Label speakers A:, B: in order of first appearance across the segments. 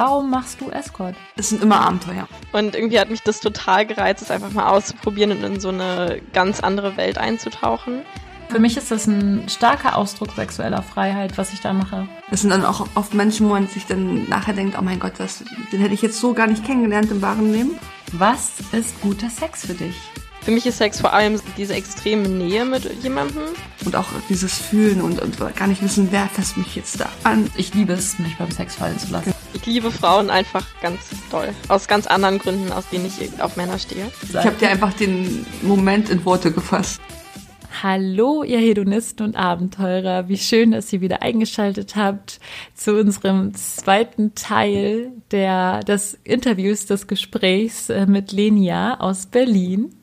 A: Warum machst du Escort?
B: Es sind immer Abenteuer.
C: Und irgendwie hat mich das total gereizt, es einfach mal auszuprobieren und in so eine ganz andere Welt einzutauchen.
A: Für mich ist das ein starker Ausdruck sexueller Freiheit, was ich da mache.
B: Das sind dann auch oft Menschen, wo man sich dann nachher denkt, oh mein Gott, das, den hätte ich jetzt so gar nicht kennengelernt im wahren Leben.
A: Was ist guter Sex für dich?
C: Für mich ist Sex vor allem diese extreme Nähe mit jemandem.
B: Und auch dieses Fühlen und, und gar nicht wissen, wer fasst mich jetzt da an.
A: Ich liebe es, mich beim Sex fallen zu lassen.
C: Ich liebe Frauen einfach ganz doll. Aus ganz anderen Gründen, aus denen ich auf Männer stehe.
B: Ich habe dir einfach den Moment in Worte gefasst.
A: Hallo, ihr Hedonisten und Abenteurer. Wie schön, dass ihr wieder eingeschaltet habt zu unserem zweiten Teil der, des Interviews, des Gesprächs äh, mit Lenia aus Berlin.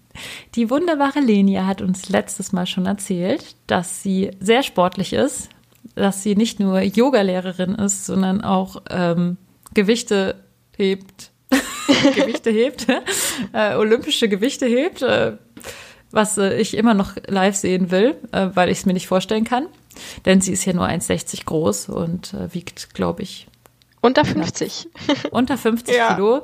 A: Die wunderbare Lenia hat uns letztes Mal schon erzählt, dass sie sehr sportlich ist, dass sie nicht nur Yogalehrerin ist, sondern auch ähm, Gewichte hebt. Gewichte hebt, äh, olympische Gewichte hebt. Äh, was äh, ich immer noch live sehen will, äh, weil ich es mir nicht vorstellen kann. Denn sie ist ja nur 1,60 groß und äh, wiegt, glaube ich.
C: Unter 50.
A: Unter 50 ja. Kilo.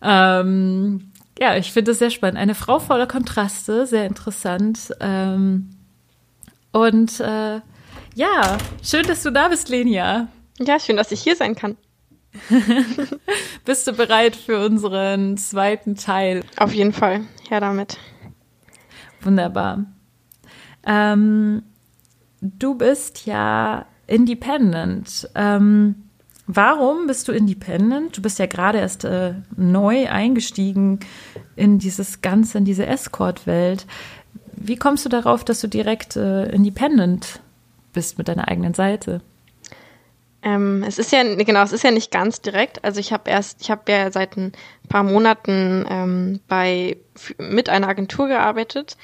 A: Ähm, ja, ich finde es sehr spannend. Eine Frau voller Kontraste, sehr interessant. Ähm, und äh, ja, schön, dass du da bist, Lenia.
C: Ja, schön, dass ich hier sein kann.
A: Bist du bereit für unseren zweiten Teil?
C: Auf jeden Fall. Her damit.
A: Wunderbar. Ähm, du bist ja independent. Ähm, warum bist du independent? Du bist ja gerade erst äh, neu eingestiegen in dieses Ganze, in diese Escort-Welt. Wie kommst du darauf, dass du direkt äh, independent bist mit deiner eigenen Seite?
C: Ähm, es ist ja, genau, es ist ja nicht ganz direkt. Also ich habe erst, ich habe ja seit ein paar Monaten ähm, bei mit einer Agentur gearbeitet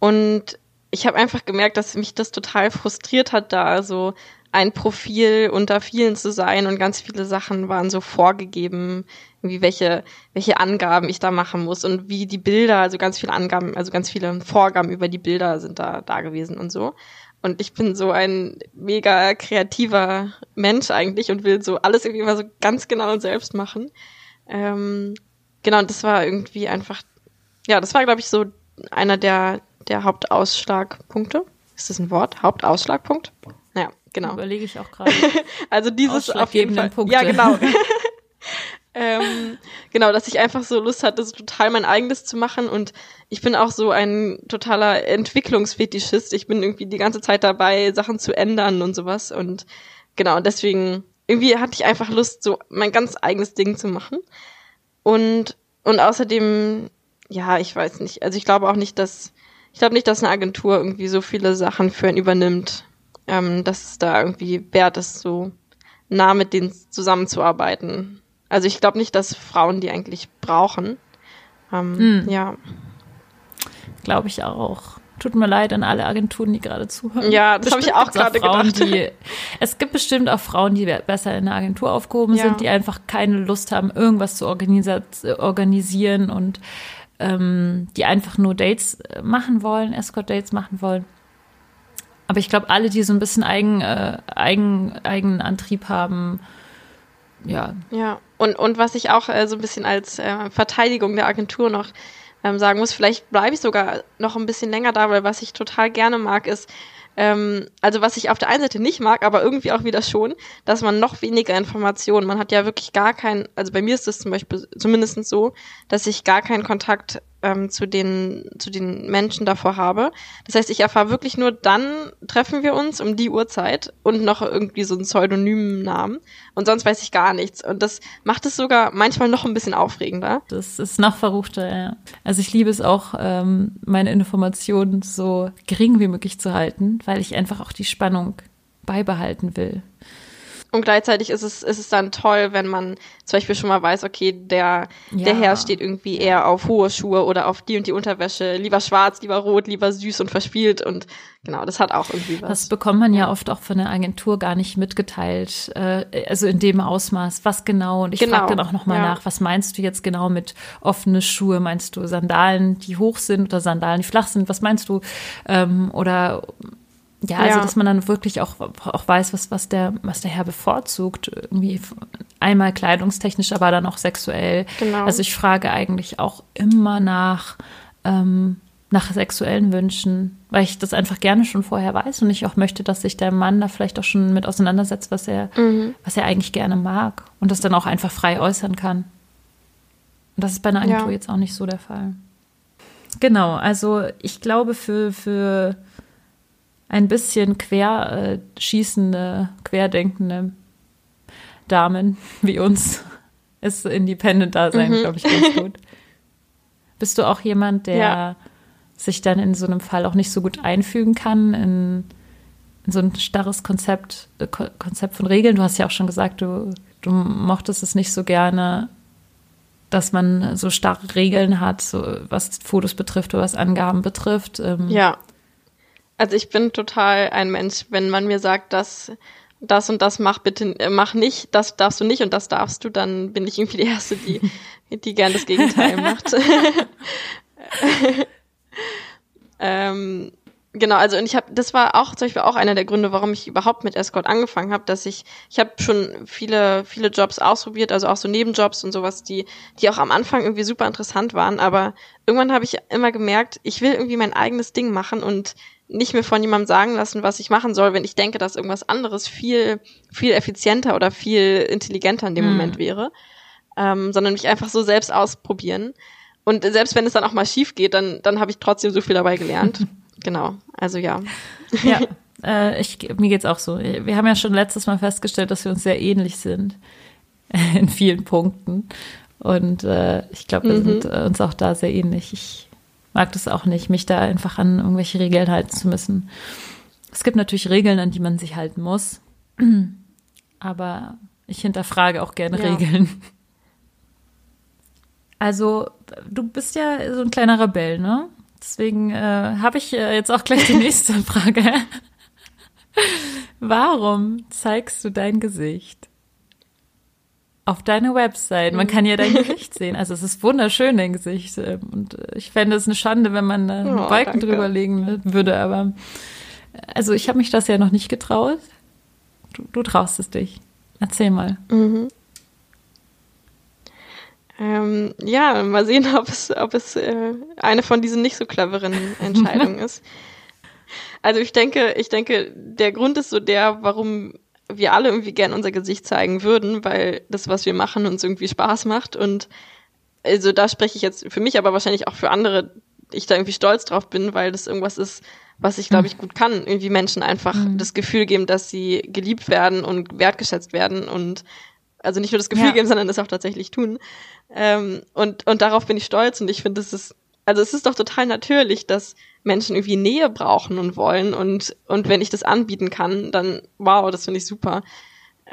C: und ich habe einfach gemerkt, dass mich das total frustriert hat, da so ein Profil unter vielen zu sein und ganz viele Sachen waren so vorgegeben, wie welche, welche Angaben ich da machen muss und wie die Bilder, also ganz viele Angaben, also ganz viele Vorgaben über die Bilder sind da, da gewesen und so. Und ich bin so ein mega kreativer Mensch eigentlich und will so alles irgendwie mal so ganz genau und selbst machen. Ähm, genau, und das war irgendwie einfach, ja, das war, glaube ich, so einer der, der Hauptausschlagpunkte. Ist das ein Wort? Hauptausschlagpunkt? Naja, genau.
A: Überlege ich auch gerade.
C: also dieses auf jeden Fall. Punkte. Ja, genau. ähm, genau, dass ich einfach so Lust hatte, so total mein eigenes zu machen und ich bin auch so ein totaler Entwicklungsfetischist. Ich bin irgendwie die ganze Zeit dabei, Sachen zu ändern und sowas und genau, deswegen irgendwie hatte ich einfach Lust, so mein ganz eigenes Ding zu machen und und außerdem, ja, ich weiß nicht, also ich glaube auch nicht, dass ich glaube nicht, dass eine Agentur irgendwie so viele Sachen für ihn übernimmt, ähm, dass es da irgendwie wert ist, so nah mit denen zusammenzuarbeiten. Also ich glaube nicht, dass Frauen die eigentlich brauchen. Ähm, hm. Ja.
A: Glaube ich auch. Tut mir leid an alle Agenturen, die gerade zuhören.
C: Ja, das habe ich auch gerade gedacht.
A: Die, es gibt bestimmt auch Frauen, die besser in der Agentur aufgehoben ja. sind, die einfach keine Lust haben, irgendwas zu organisieren und ähm, die einfach nur Dates äh, machen wollen, Escort-Dates machen wollen. Aber ich glaube, alle, die so ein bisschen eigen, äh, eigen, eigenen Antrieb haben, ja.
C: Ja, und, und was ich auch äh, so ein bisschen als äh, Verteidigung der Agentur noch ähm, sagen muss, vielleicht bleibe ich sogar noch ein bisschen länger da, weil was ich total gerne mag, ist, ähm, also was ich auf der einen Seite nicht mag, aber irgendwie auch wieder schon, dass man noch weniger Informationen, man hat ja wirklich gar keinen, also bei mir ist das zum Beispiel zumindest so, dass ich gar keinen Kontakt ähm, zu den zu den Menschen davor habe. Das heißt, ich erfahre wirklich nur, dann treffen wir uns um die Uhrzeit und noch irgendwie so einen pseudonymen Namen und sonst weiß ich gar nichts. Und das macht es sogar manchmal noch ein bisschen aufregender.
A: Das ist noch verruchter, ja. Also ich liebe es auch, ähm, meine Informationen so gering wie möglich zu halten, weil ich einfach auch die Spannung beibehalten will.
C: Und gleichzeitig ist es, ist es dann toll, wenn man zum Beispiel schon mal weiß, okay, der, ja. der Herr steht irgendwie eher auf hohe Schuhe oder auf die und die Unterwäsche, lieber schwarz, lieber rot, lieber süß und verspielt und genau, das hat auch irgendwie was.
A: Das bekommt man ja oft auch von der Agentur gar nicht mitgeteilt, äh, also in dem Ausmaß, was genau. Und ich genau. frage dann auch nochmal ja. nach, was meinst du jetzt genau mit offene Schuhe? Meinst du Sandalen, die hoch sind oder Sandalen, die flach sind? Was meinst du? Ähm, oder ja, also ja. dass man dann wirklich auch, auch weiß, was, was, der, was der Herr bevorzugt. Irgendwie einmal kleidungstechnisch, aber dann auch sexuell. Genau. Also ich frage eigentlich auch immer nach, ähm, nach sexuellen Wünschen, weil ich das einfach gerne schon vorher weiß und ich auch möchte, dass sich der Mann da vielleicht auch schon mit auseinandersetzt, was er, mhm. was er eigentlich gerne mag und das dann auch einfach frei äußern kann. Und das ist bei einer Agentur ja. jetzt auch nicht so der Fall. Genau, also ich glaube, für, für ein bisschen querschießende, äh, querdenkende Damen wie uns ist Independent-Dasein, mhm. glaube ich, ganz gut. Bist du auch jemand, der ja. sich dann in so einem Fall auch nicht so gut einfügen kann in, in so ein starres Konzept, äh, Konzept von Regeln? Du hast ja auch schon gesagt, du, du mochtest es nicht so gerne, dass man so starre Regeln hat, so was Fotos betrifft oder was Angaben betrifft.
C: Ähm. Ja. Also ich bin total ein Mensch, wenn man mir sagt, dass das und das mach bitte, äh, mach nicht, das darfst du nicht und das darfst du, dann bin ich irgendwie die Erste, die, die gern das Gegenteil macht. ähm, Genau, also und ich habe, das war auch zum Beispiel auch einer der Gründe, warum ich überhaupt mit Escort angefangen habe, dass ich, ich habe schon viele, viele Jobs ausprobiert, also auch so Nebenjobs und sowas, die, die auch am Anfang irgendwie super interessant waren, aber irgendwann habe ich immer gemerkt, ich will irgendwie mein eigenes Ding machen und nicht mehr von jemandem sagen lassen, was ich machen soll, wenn ich denke, dass irgendwas anderes viel, viel effizienter oder viel intelligenter in dem hm. Moment wäre, ähm, sondern mich einfach so selbst ausprobieren. Und selbst wenn es dann auch mal schief geht, dann, dann habe ich trotzdem so viel dabei gelernt. Genau, also ja.
A: Ja, äh, ich, mir geht's auch so. Wir haben ja schon letztes Mal festgestellt, dass wir uns sehr ähnlich sind in vielen Punkten. Und äh, ich glaube, wir mhm. sind äh, uns auch da sehr ähnlich. Ich mag das auch nicht, mich da einfach an irgendwelche Regeln halten zu müssen. Es gibt natürlich Regeln, an die man sich halten muss. Aber ich hinterfrage auch gerne ja. Regeln. Also, du bist ja so ein kleiner Rebell, ne? Deswegen äh, habe ich äh, jetzt auch gleich die nächste Frage. Warum zeigst du dein Gesicht auf deine Website? Man kann ja dein Gesicht sehen. Also es ist wunderschön, dein Gesicht. Ähm, und äh, ich fände es eine Schande, wenn man einen oh, Balken danke. drüber legen würde. Aber also ich habe mich das ja noch nicht getraut. Du, du traust es dich. Erzähl mal.
C: Mhm. Ähm, ja, mal sehen, ob es, ob es äh, eine von diesen nicht so cleveren Entscheidungen ist. Also ich denke, ich denke, der Grund ist so der, warum wir alle irgendwie gern unser Gesicht zeigen würden, weil das, was wir machen, uns irgendwie Spaß macht. Und also da spreche ich jetzt für mich, aber wahrscheinlich auch für andere, ich da irgendwie stolz drauf bin, weil das irgendwas ist, was ich, glaube ich, gut kann. Irgendwie Menschen einfach mhm. das Gefühl geben, dass sie geliebt werden und wertgeschätzt werden und also nicht nur das Gefühl ja. geben, sondern das auch tatsächlich tun. Ähm, und, und darauf bin ich stolz und ich finde, es ist, also es ist doch total natürlich, dass Menschen irgendwie Nähe brauchen und wollen und, und wenn ich das anbieten kann, dann wow, das finde ich super.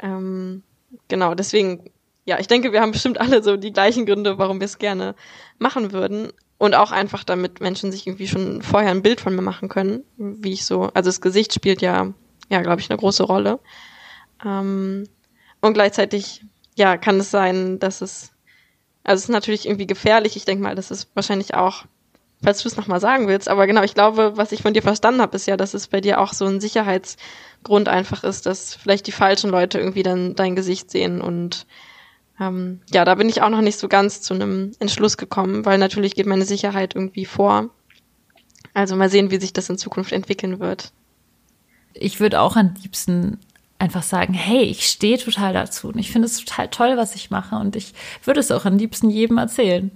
C: Ähm, genau, deswegen, ja, ich denke, wir haben bestimmt alle so die gleichen Gründe, warum wir es gerne machen würden. Und auch einfach, damit Menschen sich irgendwie schon vorher ein Bild von mir machen können, wie ich so, also das Gesicht spielt ja, ja, glaube ich, eine große Rolle. Ähm, und gleichzeitig, ja, kann es sein, dass es also es ist natürlich irgendwie gefährlich. Ich denke mal, das ist wahrscheinlich auch, falls du es nochmal sagen willst. Aber genau, ich glaube, was ich von dir verstanden habe, ist ja, dass es bei dir auch so ein Sicherheitsgrund einfach ist, dass vielleicht die falschen Leute irgendwie dann dein Gesicht sehen. Und ähm, ja, da bin ich auch noch nicht so ganz zu einem Entschluss gekommen, weil natürlich geht meine Sicherheit irgendwie vor. Also mal sehen, wie sich das in Zukunft entwickeln wird.
A: Ich würde auch am liebsten einfach sagen, hey, ich stehe total dazu und ich finde es total toll, was ich mache und ich würde es auch am liebsten jedem erzählen.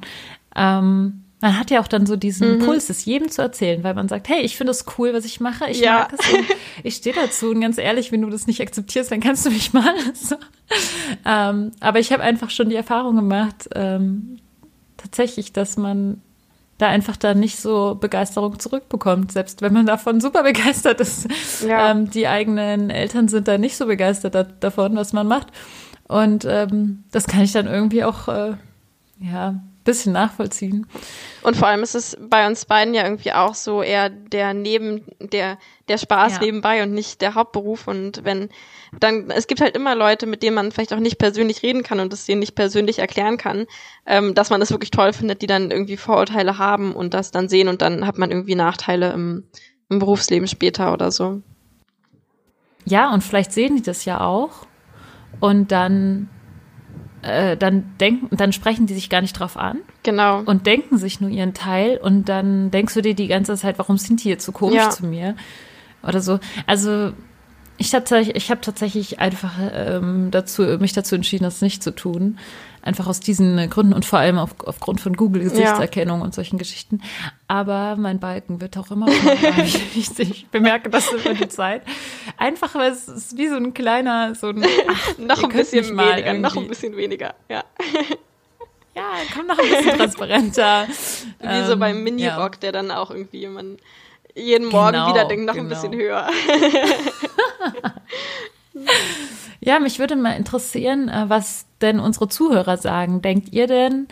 A: Ähm, man hat ja auch dann so diesen mhm. Puls, es jedem zu erzählen, weil man sagt, hey, ich finde es cool, was ich mache, ich ja. mag es und ich stehe dazu und ganz ehrlich, wenn du das nicht akzeptierst, dann kannst du mich mal. So. Ähm, aber ich habe einfach schon die Erfahrung gemacht, ähm, tatsächlich, dass man da einfach da nicht so Begeisterung zurückbekommt, selbst wenn man davon super begeistert ist. Ja. Ähm, die eigenen Eltern sind da nicht so begeistert da, davon, was man macht. Und ähm, das kann ich dann irgendwie auch äh, ja bisschen nachvollziehen.
C: Und vor allem ist es bei uns beiden ja irgendwie auch so eher der Neben, der, der Spaß ja. nebenbei und nicht der Hauptberuf. Und wenn, dann, es gibt halt immer Leute, mit denen man vielleicht auch nicht persönlich reden kann und es denen nicht persönlich erklären kann, ähm, dass man das wirklich toll findet, die dann irgendwie Vorurteile haben und das dann sehen und dann hat man irgendwie Nachteile im, im Berufsleben später oder so.
A: Ja, und vielleicht sehen die das ja auch und dann äh, dann denken, dann sprechen die sich gar nicht drauf an.
C: Genau.
A: Und denken sich nur ihren Teil und dann denkst du dir die ganze Zeit, warum sind die jetzt so komisch
C: Ja.
A: zu mir? Oder so. Also ich tatsächlich, ich habe tatsächlich einfach ähm, dazu, mich dazu entschieden, das nicht zu tun. Einfach aus diesen Gründen und vor allem auf, aufgrund von Google-Gesichtserkennung und solchen Geschichten. Aber mein Balken wird auch immer weniger. ich, bemerke das über die Zeit. Einfach, weil es ist wie so ein kleiner, so ein, ach,
C: noch ein bisschen weniger, noch ein
A: irgendwie-
C: bisschen weniger, ja.
A: Ja, komm noch ein bisschen transparenter.
C: Wie so
A: Ähm,
C: beim
A: ja.
C: Mini-Rock, der dann auch irgendwie man jeden Morgen
A: Genau,
C: wieder denkt, noch ein
A: genau.
C: bisschen höher.
A: Ja, mich würde mal interessieren, äh, was denn unsere Zuhörer sagen. Denkt ihr denn,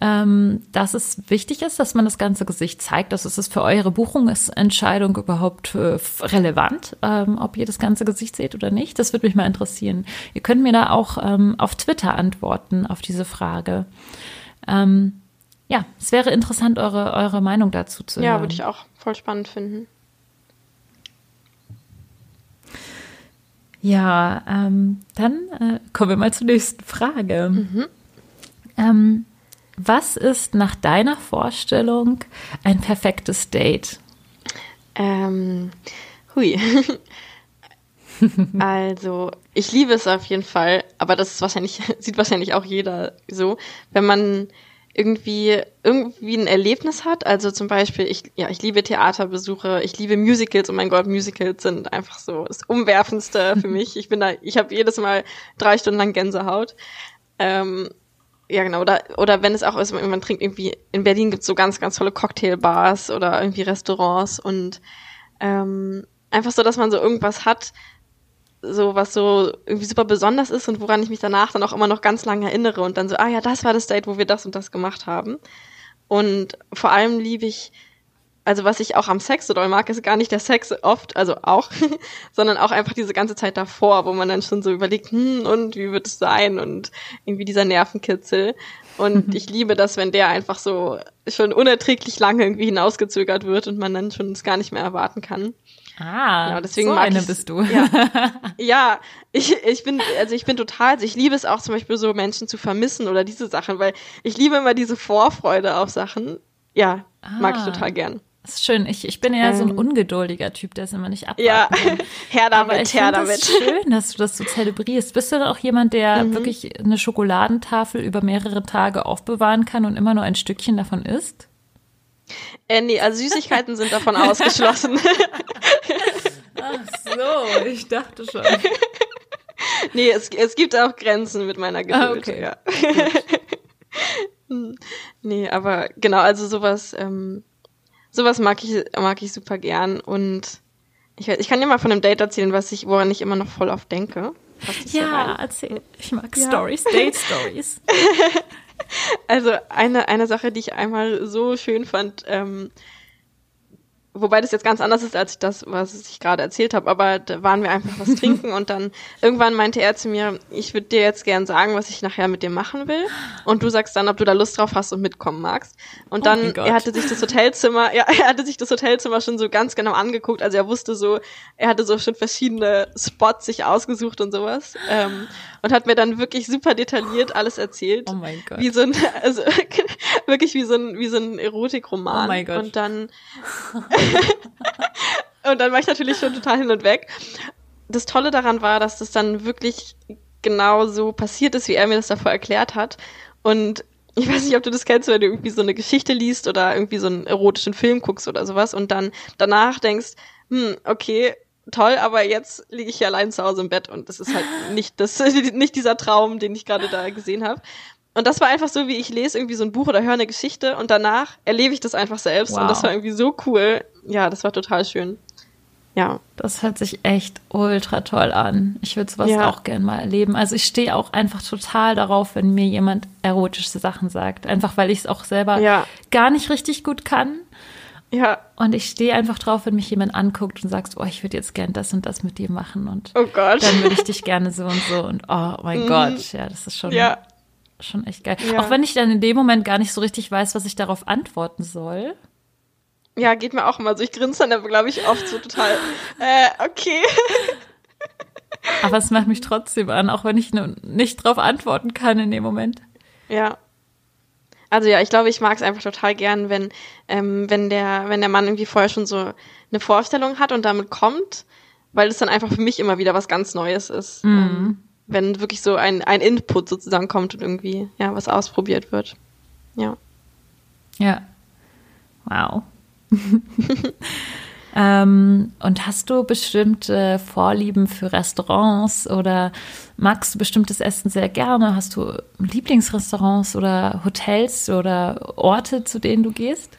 A: ähm, dass es wichtig ist, dass man das ganze Gesicht zeigt? Also ist es für eure Buchungsentscheidung überhaupt äh, relevant, ähm, ob ihr das ganze Gesicht seht oder nicht? Das würde mich mal interessieren. Ihr könnt mir da auch ähm, auf Twitter antworten auf diese Frage. Ja, es wäre interessant, eure, eure Meinung dazu zu
C: Ja,
A: hören.
C: würde ich auch voll spannend finden.
A: Ja, ähm, dann äh, kommen wir mal zur nächsten Frage. Ähm, was ist nach deiner Vorstellung ein perfektes Date?
C: Ähm, hui. also, ich liebe es auf jeden Fall, aber das ist wahrscheinlich, sieht wahrscheinlich auch jeder so, wenn man irgendwie, irgendwie ein Erlebnis hat. Also zum Beispiel, ich, ja, ich liebe Theaterbesuche, ich liebe Musicals, oh mein Gott, Musicals sind einfach so das Umwerfendste für mich. Ich bin da, ich habe jedes Mal drei Stunden lang Gänsehaut. Ähm, ja, genau. Oder, oder wenn es auch ist, man trinkt irgendwie, in Berlin gibt's so ganz, ganz tolle Cocktailbars oder irgendwie Restaurants und ähm, einfach so, dass man so irgendwas hat, so was so irgendwie super besonders ist und woran ich mich danach dann auch immer noch ganz lange erinnere und dann so, ah ja, das war das Date, wo wir das und das gemacht haben. Und vor allem liebe ich, also was ich auch am Sex so doll mag, ist gar nicht der Sex oft, also auch, sondern auch einfach diese ganze Zeit davor, wo man dann schon so überlegt, hm, und wie wird es sein und irgendwie dieser Nervenkitzel. Und ich liebe das, wenn der einfach so schon unerträglich lange irgendwie hinausgezögert wird und man dann schon es gar nicht mehr erwarten kann.
A: Ah,
C: Ja, deswegen
A: so
C: mag
A: eine bist du.
C: Ja, ja ich, ich bin, also ich bin total, also ich liebe es auch zum Beispiel so Menschen zu vermissen oder diese Sachen, weil ich liebe immer diese Vorfreude auf Sachen. Ja, mag ich
A: Ah.
C: total gern.
A: Das ist schön. Ich, ich bin eher so ein
C: Ähm,
A: ungeduldiger Typ, der es immer nicht abwarten
C: Ja, her
A: Aber
C: damit,
A: ich
C: her damit.
A: das schön, dass du das so zelebrierst. Bist du dann auch jemand, der
C: Mhm.
A: wirklich eine Schokoladentafel über mehrere Tage aufbewahren kann und immer nur ein Stückchen davon isst?
C: Äh, nee, also Süßigkeiten sind davon ausgeschlossen.
A: Ach so, ich dachte schon.
C: nee, es, es gibt auch Grenzen mit meiner Geduld.
A: Ah, okay.
C: Ja. Nee, aber genau, also sowas, ähm, sowas mag ich, mag ich super gern und ich, ich kann dir mal von einem Date erzählen, was ich, woran ich immer noch voll oft denke.
A: Ja, erzähl. Ich mag
C: Ja.
A: Stories, Date Stories.
C: Also eine, eine Sache, die ich einmal so schön fand, ähm, wobei das jetzt ganz anders ist als das, was ich gerade erzählt habe, aber da waren wir einfach was trinken und dann irgendwann meinte er zu mir, ich würde dir jetzt gern sagen, was ich nachher mit dir machen will und du sagst dann, ob du da Lust drauf hast und mitkommen magst. Und
A: Oh
C: dann,
A: Gott.
C: er hatte sich das Hotelzimmer, ja, er hatte sich das Hotelzimmer schon so ganz genau angeguckt, also er wusste so, er hatte so schon verschiedene Spots sich ausgesucht und sowas ähm, und hat mir dann wirklich super detailliert alles erzählt
A: Oh mein Gott.
C: wie so ein, also wirklich wie so ein, wie so ein Erotikroman.
A: Oh mein Gott.
C: Und dann, und dann war ich natürlich schon total hin und weg. Das Tolle daran war, dass das dann wirklich genau so passiert ist, wie er mir das davor erklärt hat. Und ich weiß nicht, ob du das kennst, wenn du irgendwie so eine Geschichte liest oder irgendwie so einen erotischen Film guckst oder sowas und dann danach denkst, hm, okay, toll, aber jetzt liege ich hier allein zu Hause im Bett und das ist halt nicht das, nicht dieser Traum, den ich gerade da gesehen habe. Und das war einfach so, wie ich lese irgendwie so ein Buch oder höre eine Geschichte und danach erlebe ich das einfach selbst und
A: Wow.
C: das war irgendwie so cool. Ja, das war total schön. Ja.
A: Das hört sich echt ultra toll an. Ich würde sowas
C: Ja.
A: auch gern mal erleben. Also ich stehe auch einfach total darauf, wenn mir jemand erotische Sachen sagt. Einfach weil ich es auch selber
C: Ja.
A: gar nicht richtig gut kann.
C: Ja.
A: Und ich stehe einfach drauf, wenn mich jemand anguckt und sagt, oh, ich würde jetzt gern das und das mit dir machen und
C: Oh Gott.
A: dann würde ich dich gerne so und so und oh mein
C: Mhm.
A: Gott, ja, das ist schon,
C: ja.
A: Schon echt geil.
C: Ja.
A: Auch wenn ich dann in dem Moment gar nicht so richtig weiß, was ich darauf antworten soll.
C: Ja, geht mir auch immer so. Ich grinse dann aber, glaube ich, oft so total, äh, okay.
A: Aber es macht mich trotzdem an, auch wenn ich nicht drauf antworten kann in dem Moment.
C: Ja. Also ja, ich glaube, ich mag es einfach total gern, wenn, ähm, wenn der, wenn der Mann irgendwie vorher schon so eine Vorstellung hat und damit kommt, weil es dann einfach für mich immer wieder was ganz Neues ist. Mhm. Wenn wirklich so ein, ein Input sozusagen kommt und irgendwie, ja, was ausprobiert wird. Ja.
A: Ja. Wow. ähm, und hast du bestimmte Vorlieben für Restaurants oder magst du bestimmtes Essen sehr gerne? Hast du Lieblingsrestaurants oder Hotels oder Orte, zu denen du gehst?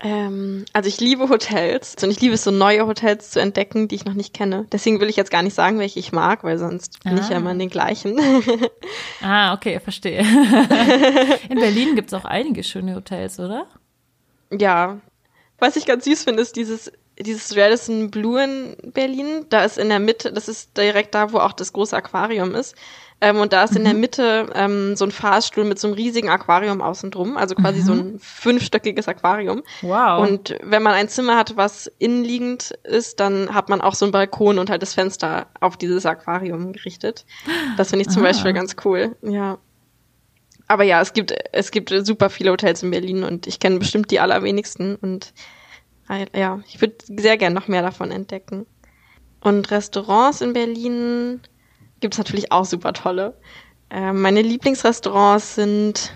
C: Ähm, also ich liebe Hotels und ich liebe es, so neue Hotels zu entdecken, die ich noch nicht kenne. Deswegen will ich jetzt gar nicht sagen, welche ich mag, weil sonst bin ah. ich ja immer in den gleichen.
A: ah, okay, verstehe. in Berlin gibt es auch einige schöne Hotels, oder?
C: Ja. Was ich ganz süß finde, ist dieses dieses Radisson Blue in Berlin. Da ist in der Mitte, das ist direkt da, wo auch das große Aquarium ist. Ähm, und da ist mhm. in der mhm. Mitte ähm, so ein Fahrstuhl mit so einem riesigen Aquarium außen drum, also quasi mhm. so ein fünfstöckiges Aquarium.
A: Wow.
C: Und wenn man ein Zimmer hat, was innenliegend ist, dann hat man auch so einen Balkon und halt das Fenster auf dieses Aquarium gerichtet. Das finde ich zum Aha. Beispiel ganz cool. Ja. Aber ja, es gibt, es gibt super viele Hotels in Berlin und ich kenne bestimmt die allerwenigsten und äh, ja, ich würde sehr gern noch mehr davon entdecken. Und Restaurants in Berlin, gibt es natürlich auch super tolle. Äh, meine Lieblingsrestaurants sind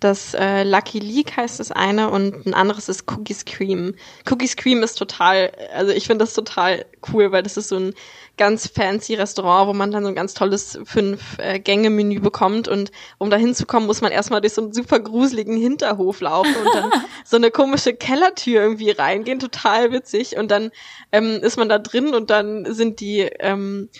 C: das äh, Lucky League heißt das eine und ein anderes ist Cookies Cream. Cookies Cream ist total, also ich finde das total cool, weil das ist so ein ganz fancy Restaurant, wo man dann so ein ganz tolles Fünf-Gänge-Menü äh, bekommt und um da hinzukommen, muss man erstmal durch so einen super gruseligen Hinterhof laufen und dann so eine komische Kellertür irgendwie reingehen, total witzig und dann ähm, ist man da drin und dann sind die ähm,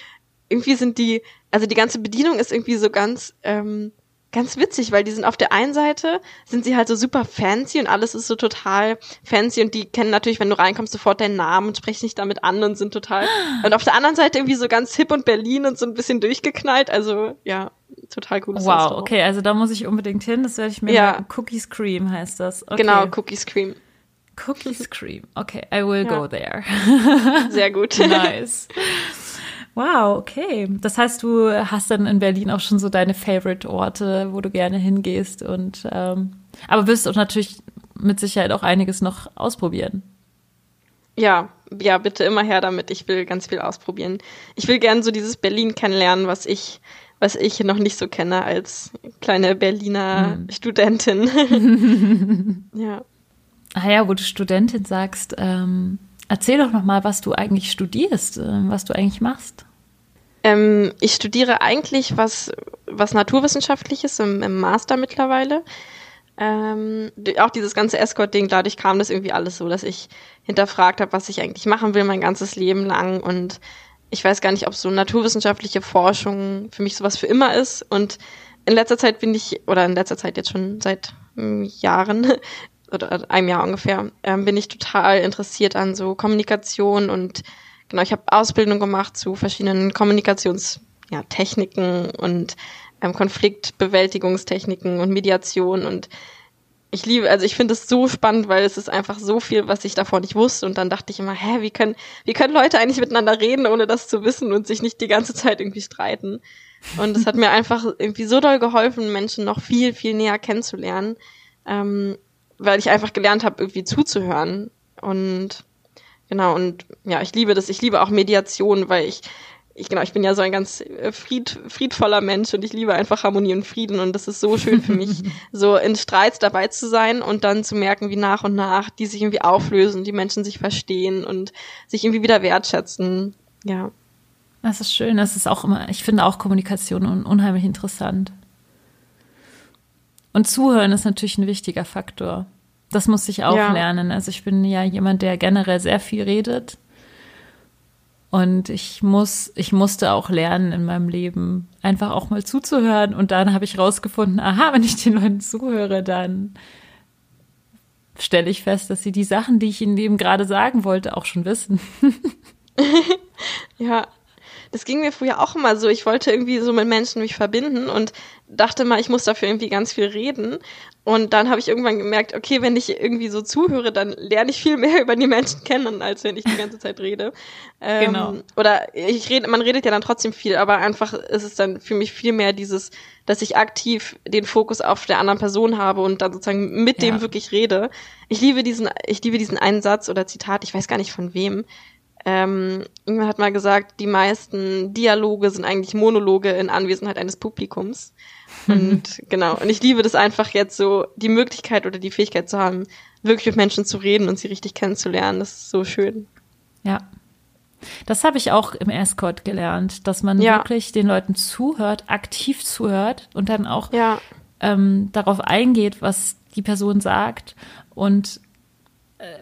C: irgendwie sind die, also die ganze Bedienung ist irgendwie so ganz, ähm, ganz witzig, weil die sind auf der einen Seite, sind sie halt so super fancy und alles ist so total fancy und die kennen natürlich, wenn du reinkommst, sofort deinen Namen und sprechen dich damit an und sind total, und auf der anderen Seite irgendwie so ganz hip und Berlin und so ein bisschen durchgeknallt, also ja, total cooles
A: Wow, Restaurant. okay, also da muss ich unbedingt hin, das werde ich mir ja. Cookies Cream heißt das. Okay.
C: Genau, Cookies Cream.
A: Cookies Cream. Okay, I will ja. go there.
C: Sehr gut.
A: nice. Wow, okay. Das heißt, du hast dann in Berlin auch schon so deine Favorite-Orte, wo du gerne hingehst und ähm, aber wirst auch natürlich mit Sicherheit auch einiges noch ausprobieren.
C: Ja, ja, bitte immer her damit. Ich will ganz viel ausprobieren. Ich will gerne so dieses Berlin kennenlernen, was ich, was ich noch nicht so kenne als kleine Berliner hm. Studentin. ja.
A: Ah ja, wo du Studentin sagst, ähm, Erzähl doch noch mal, was du eigentlich studierst, äh, was du eigentlich machst.
C: Ähm, ich studiere eigentlich was, was Naturwissenschaftliches im, im Master mittlerweile. Ähm, auch dieses ganze Escort-Ding, dadurch kam das irgendwie alles so, dass ich hinterfragt habe, was ich eigentlich machen will mein ganzes Leben lang. Und ich weiß gar nicht, ob so naturwissenschaftliche Forschung für mich sowas für immer ist. Und in letzter Zeit bin ich, oder in letzter Zeit jetzt schon seit hm, Jahren, oder einem Jahr ungefähr, ähm, bin ich total interessiert an so Kommunikation und genau, ich habe Ausbildung gemacht zu verschiedenen Kommunikationstechniken ja, und ähm, Konfliktbewältigungstechniken und Mediation und ich liebe, also ich finde es so spannend, weil es ist einfach so viel, was ich davor nicht wusste. Und dann dachte ich immer, hä, wie können, wie können Leute eigentlich miteinander reden, ohne das zu wissen und sich nicht die ganze Zeit irgendwie streiten? Und es hat mir einfach irgendwie so doll geholfen, Menschen noch viel, viel näher kennenzulernen. Ähm, weil ich einfach gelernt habe, irgendwie zuzuhören. Und genau, und ja, ich liebe das. Ich liebe auch Mediation, weil ich, ich genau, ich bin ja so ein ganz äh, fried, friedvoller Mensch und ich liebe einfach Harmonie und Frieden. Und das ist so schön für mich, so in Streits dabei zu sein und dann zu merken, wie nach und nach die sich irgendwie auflösen, die Menschen sich verstehen und sich irgendwie wieder wertschätzen. Ja.
A: Das ist schön. Das ist auch immer, ich finde auch Kommunikation unheimlich interessant. Und Zuhören ist natürlich ein wichtiger Faktor. Das muss ich auch ja. lernen. Also ich bin ja jemand, der generell sehr viel redet. Und ich muss, ich musste auch lernen in meinem Leben, einfach auch mal zuzuhören. Und dann habe ich rausgefunden, aha, wenn ich den Leuten zuhöre, dann stelle ich fest, dass sie die Sachen, die ich ihnen eben gerade sagen wollte, auch schon wissen.
C: ja, das ging mir früher auch immer so. Ich wollte irgendwie so mit Menschen mich verbinden und dachte mal, ich muss dafür irgendwie ganz viel reden. Und dann habe ich irgendwann gemerkt, okay, wenn ich irgendwie so zuhöre, dann lerne ich viel mehr über die Menschen kennen, als wenn ich die ganze Zeit rede. Ähm, genau. Oder ich rede, man redet ja dann trotzdem viel, aber einfach ist es dann für mich viel mehr dieses, dass ich aktiv den Fokus auf der anderen Person habe und dann sozusagen mit ja. dem wirklich rede. Ich liebe diesen, ich liebe diesen einen Satz oder Zitat, ich weiß gar nicht von wem. Ähm, irgendwann hat mal gesagt, die meisten Dialoge sind eigentlich Monologe in Anwesenheit eines Publikums. Und genau, und ich liebe das einfach jetzt so, die Möglichkeit oder die Fähigkeit zu haben, wirklich mit Menschen zu reden und sie richtig kennenzulernen. Das ist so schön.
A: Ja. Das habe ich auch im Escort gelernt, dass man ja. wirklich den Leuten zuhört, aktiv zuhört und dann auch ja. ähm, darauf eingeht, was die Person sagt. Und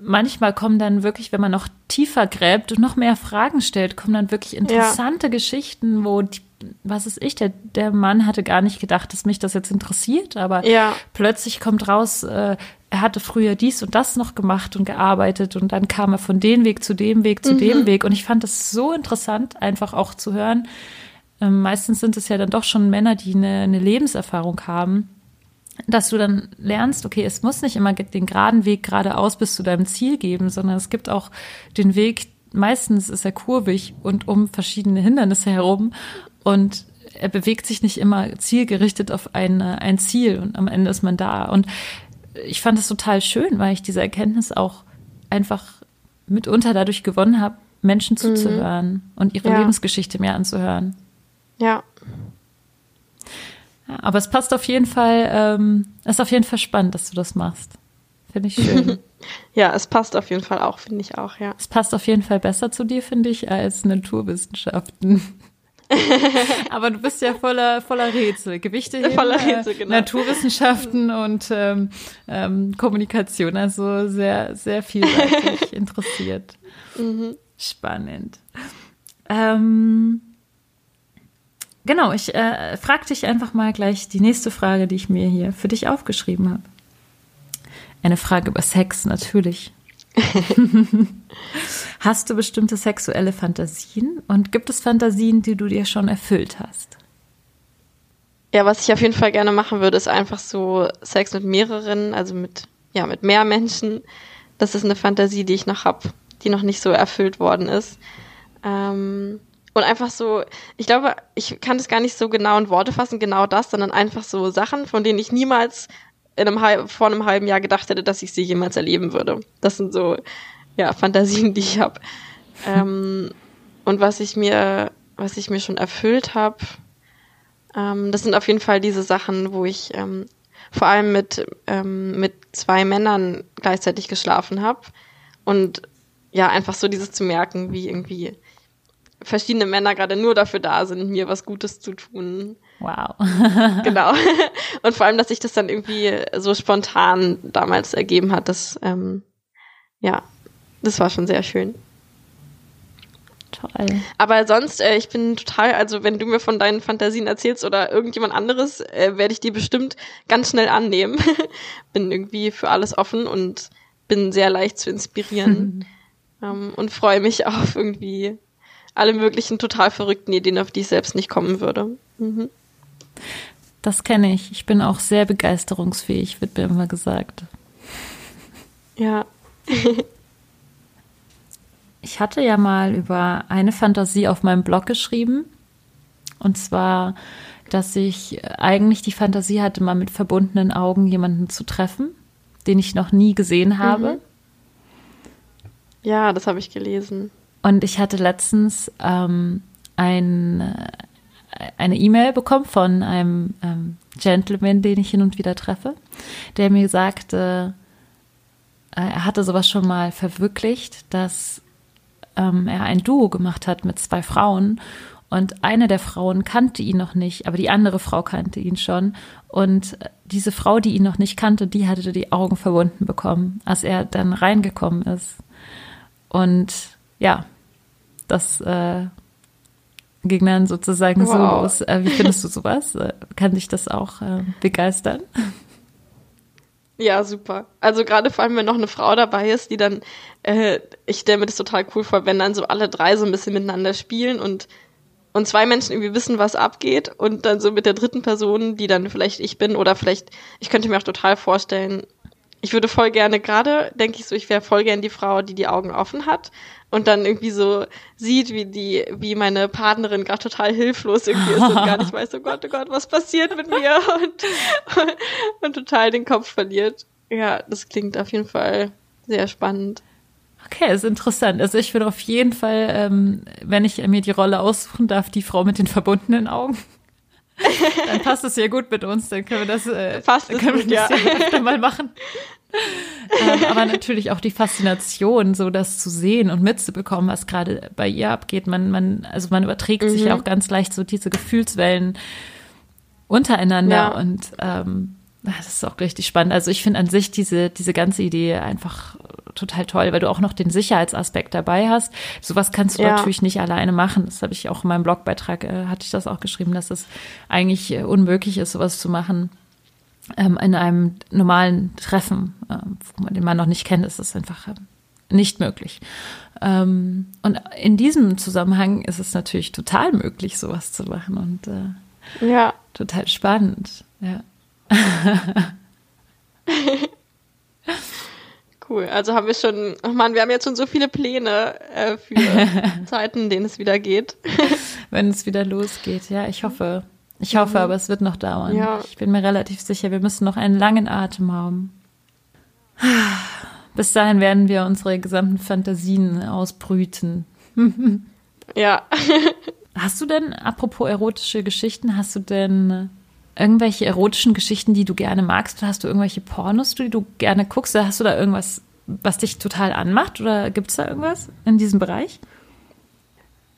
A: manchmal kommen dann wirklich, wenn man noch tiefer gräbt und noch mehr Fragen stellt, kommen dann wirklich interessante ja. Geschichten, wo die was ist ich, der, der Mann hatte gar nicht gedacht, dass mich das jetzt interessiert, aber ja. plötzlich kommt raus, äh, er hatte früher dies und das noch gemacht und gearbeitet und dann kam er von dem Weg zu dem Weg zu mhm. dem Weg und ich fand es so interessant, einfach auch zu hören. Ähm, meistens sind es ja dann doch schon Männer, die eine, eine Lebenserfahrung haben, dass du dann lernst, okay, es muss nicht immer den geraden Weg geradeaus bis zu deinem Ziel geben, sondern es gibt auch den Weg, meistens ist er kurvig und um verschiedene Hindernisse herum und er bewegt sich nicht immer zielgerichtet auf ein, ein Ziel und am Ende ist man da. Und ich fand es total schön, weil ich diese Erkenntnis auch einfach mitunter dadurch gewonnen habe, Menschen mhm. zuzuhören mhm. und ihre ja. Lebensgeschichte mehr anzuhören.
C: Ja.
A: Ja. Aber es passt auf jeden Fall, ähm, ist auf jeden Fall spannend, dass du das machst. Finde ich schön.
C: ja, es passt auf jeden Fall auch, finde ich auch, ja.
A: Es passt auf jeden Fall besser zu dir, finde ich, als Naturwissenschaften. Aber du bist ja voller, voller Rätsel. Gewichte heben, voller Rätsel, genau. Naturwissenschaften und ähm, ähm, Kommunikation. Also sehr, sehr vielseitig interessiert. Mhm. Spannend. Ähm, genau, ich äh, frage dich einfach mal gleich die nächste Frage, die ich mir hier für dich aufgeschrieben habe. Eine Frage über Sex, natürlich. hast du bestimmte sexuelle Fantasien und gibt es Fantasien, die du dir schon erfüllt hast?
C: Ja, was ich auf jeden Fall gerne machen würde, ist einfach so Sex mit mehreren, also mit, ja, mit mehr Menschen. Das ist eine Fantasie, die ich noch habe, die noch nicht so erfüllt worden ist. Ähm, und einfach so, ich glaube, ich kann das gar nicht so genau in Worte fassen, genau das, sondern einfach so Sachen, von denen ich niemals in einem, vor einem halben Jahr gedacht hätte, dass ich sie jemals erleben würde. Das sind so, ja, Fantasien, die ich habe. Ähm, und was ich mir, was ich mir schon erfüllt habe, ähm, das sind auf jeden Fall diese Sachen, wo ich ähm, vor allem mit, ähm, mit zwei Männern gleichzeitig geschlafen habe. Und ja, einfach so dieses zu merken, wie irgendwie verschiedene Männer gerade nur dafür da sind, mir was Gutes zu tun.
A: Wow.
C: genau. Und vor allem, dass sich das dann irgendwie so spontan damals ergeben hat, das, ähm, ja, das war schon sehr schön.
A: Toll.
C: Aber sonst, äh, ich bin total, also wenn du mir von deinen Fantasien erzählst oder irgendjemand anderes, äh, werde ich die bestimmt ganz schnell annehmen. bin irgendwie für alles offen und bin sehr leicht zu inspirieren ähm, und freue mich auf irgendwie alle möglichen total verrückten Ideen, auf die ich selbst nicht kommen würde. Mhm.
A: Das kenne ich. Ich bin auch sehr begeisterungsfähig, wird mir immer gesagt.
C: Ja.
A: ich hatte ja mal über eine Fantasie auf meinem Blog geschrieben. Und zwar, dass ich eigentlich die Fantasie hatte, mal mit verbundenen Augen jemanden zu treffen, den ich noch nie gesehen habe. Mhm.
C: Ja, das habe ich gelesen.
A: Und ich hatte letztens ähm, ein, äh, eine E-Mail bekommen von einem ähm, Gentleman, den ich hin und wieder treffe, der mir sagte, äh, er hatte sowas schon mal verwirklicht, dass ähm, er ein Duo gemacht hat mit zwei Frauen und eine der Frauen kannte ihn noch nicht, aber die andere Frau kannte ihn schon. Und diese Frau, die ihn noch nicht kannte, die hatte die Augen verbunden bekommen, als er dann reingekommen ist. Und ja, das äh, dann sozusagen wow. so los. Äh, wie findest du sowas? Äh, kann dich das auch äh, begeistern?
C: Ja, super. Also gerade vor allem, wenn noch eine Frau dabei ist, die dann, äh, ich stelle mir das total cool vor, wenn dann so alle drei so ein bisschen miteinander spielen und und zwei Menschen irgendwie wissen, was abgeht und dann so mit der dritten Person, die dann vielleicht ich bin oder vielleicht, ich könnte mir auch total vorstellen, ich würde voll gerne, gerade denke ich so, ich wäre voll gern die Frau, die die Augen offen hat und dann irgendwie so sieht, wie die, wie meine Partnerin gerade total hilflos irgendwie ist und gar nicht weiß, oh Gott, oh Gott, was passiert mit mir und, und, und total den Kopf verliert. Ja, das klingt auf jeden Fall sehr spannend.
A: Okay, ist interessant. Also ich würde auf jeden Fall, ähm, wenn ich mir die Rolle aussuchen darf, die Frau mit den verbundenen Augen. dann passt es ja gut mit uns, dann können wir das, äh,
C: Passt
A: dann können wir das
C: ja.
A: ja öfter mal machen. Ähm, aber natürlich auch die Faszination, so das zu sehen und mitzubekommen, was gerade bei ihr abgeht. Man, man, also man überträgt sich ja auch ganz leicht so diese Gefühlswellen untereinander
C: Ja.
A: und ähm, das ist auch richtig spannend. Also ich finde an sich diese, diese ganze Idee einfach total toll, weil du auch noch den Sicherheitsaspekt dabei hast. Sowas kannst du
C: Ja.
A: natürlich nicht alleine machen. Das habe ich auch in meinem Blogbeitrag, äh, hatte ich das auch geschrieben, dass es eigentlich äh, unmöglich ist, sowas zu machen. Ähm, in einem normalen Treffen, äh, wo man den Mann noch nicht kennt, ist es einfach äh, nicht möglich. Ähm, und in diesem Zusammenhang ist es natürlich total möglich, sowas zu machen und äh,
C: Ja.
A: total spannend. Ja.
C: Cool. Also haben wir schon, oh Mann, wir haben jetzt schon so viele Pläne äh, für Zeiten, in denen es wieder geht.
A: wenn es wieder losgeht. Ja, ich hoffe. Ich hoffe, aber es wird noch dauern.
C: Ja.
A: Ich bin mir relativ sicher, wir müssen noch einen langen Atem haben. Bis dahin werden wir unsere gesamten Fantasien ausbrüten.
C: Ja.
A: Hast du denn, apropos erotische Geschichten, hast du denn irgendwelche erotischen Geschichten, die du gerne magst? Oder hast du irgendwelche Pornos, die du gerne guckst? Oder hast du da irgendwas, was dich total anmacht? Oder gibt es da irgendwas in diesem Bereich?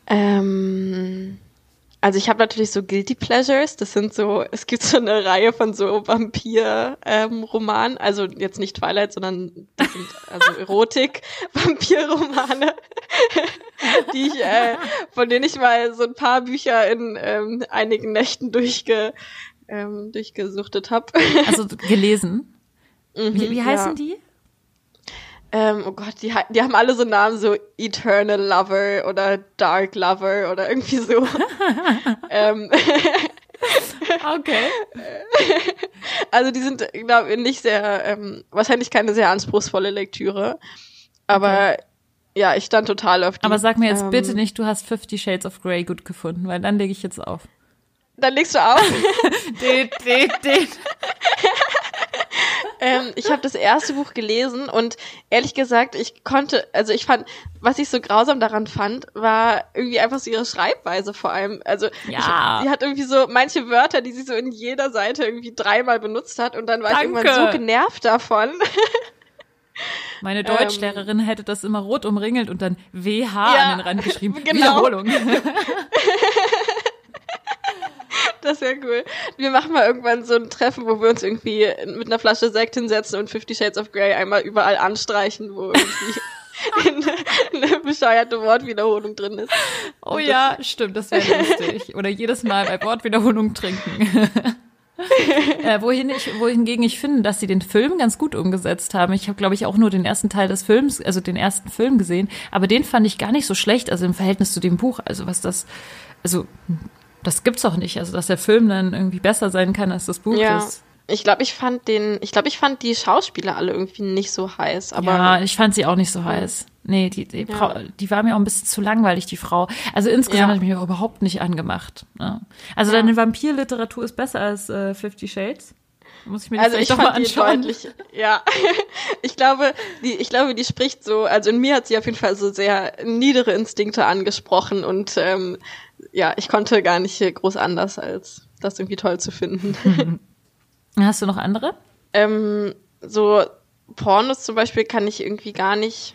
C: Ähm, also ich habe natürlich so Guilty Pleasures. Das sind so, es gibt so eine Reihe von so Vampir-Romanen. also jetzt nicht Twilight, sondern das sind also Erotik-Vampir-Romane, die ich, äh, von denen ich mal so ein paar Bücher in ähm, einigen Nächten durchge, ähm, durchgesuchtet habe.
A: Also gelesen. Wie, wie heißen
C: ja.
A: die?
C: Ähm, oh Gott, die, die haben alle so Namen, so Eternal Lover oder Dark Lover oder irgendwie so. ähm,
A: Okay.
C: also die sind, glaube ich, nicht sehr, ähm, wahrscheinlich keine sehr anspruchsvolle Lektüre. Aber ja, ich stand total auf die.
A: Aber sag mir jetzt
C: ähm,
A: bitte nicht, du hast Fifty Shades of Grey gut gefunden, weil dann lege ich jetzt auf.
C: Dann legst du auf.
A: Den, den, den.
C: Ähm, ich habe das erste Buch gelesen und ehrlich gesagt, ich konnte, also ich fand, was ich so grausam daran fand, war irgendwie einfach so ihre Schreibweise vor allem. Also
A: Ja.
C: ich, sie hat irgendwie so manche Wörter, die sie so in jeder Seite irgendwie dreimal benutzt hat und dann war
A: Danke.
C: ich irgendwann so genervt davon.
A: Meine Deutschlehrerin hätte das immer rot umringelt und dann WH
C: Ja,
A: an den Rand geschrieben.
C: genau.
A: Wiederholung.
C: Das wäre cool. Wir machen mal irgendwann so ein Treffen, wo wir uns irgendwie mit einer Flasche Sekt hinsetzen und Fifty Shades of Grey einmal überall anstreichen, wo irgendwie eine, eine bescheuerte Wortwiederholung drin ist.
A: Oh ja, stimmt, das wäre lustig. Oder jedes Mal bei Wortwiederholung trinken. äh, wohin ich, wohingegen ich finde, dass sie den Film ganz gut umgesetzt haben. Ich habe, glaube ich, auch nur den ersten Teil des Films, also den ersten Film gesehen, aber den fand ich gar nicht so schlecht, also im Verhältnis zu dem Buch. Also was das, also das gibt's auch nicht. Also dass der Film dann irgendwie besser sein kann als das Buch
C: Ja.
A: ist.
C: Ich glaube, ich fand den, ich glaube, ich fand die Schauspieler alle irgendwie nicht so heiß, aber
A: ja, ich fand sie auch nicht so heiß. Nee, die, die,
C: Ja.
A: Frau, die war mir auch ein bisschen zu langweilig, die Frau. Also insgesamt
C: Ja.
A: hat ich mich auch überhaupt nicht angemacht. Ne? Also
C: Ja.
A: deine Vampirliteratur ist besser als äh, Fifty Shades. Muss ich mir
C: also ich fand die
A: anschauen.
C: deutlich, ja. ich glaube, die, ich glaube, die spricht so, also in mir hat sie auf jeden Fall so sehr niedere Instinkte angesprochen und ähm, ja, ich konnte gar nicht groß anders als das irgendwie toll zu finden.
A: Hast du noch andere?
C: ähm, so Pornos zum Beispiel kann ich irgendwie gar nicht.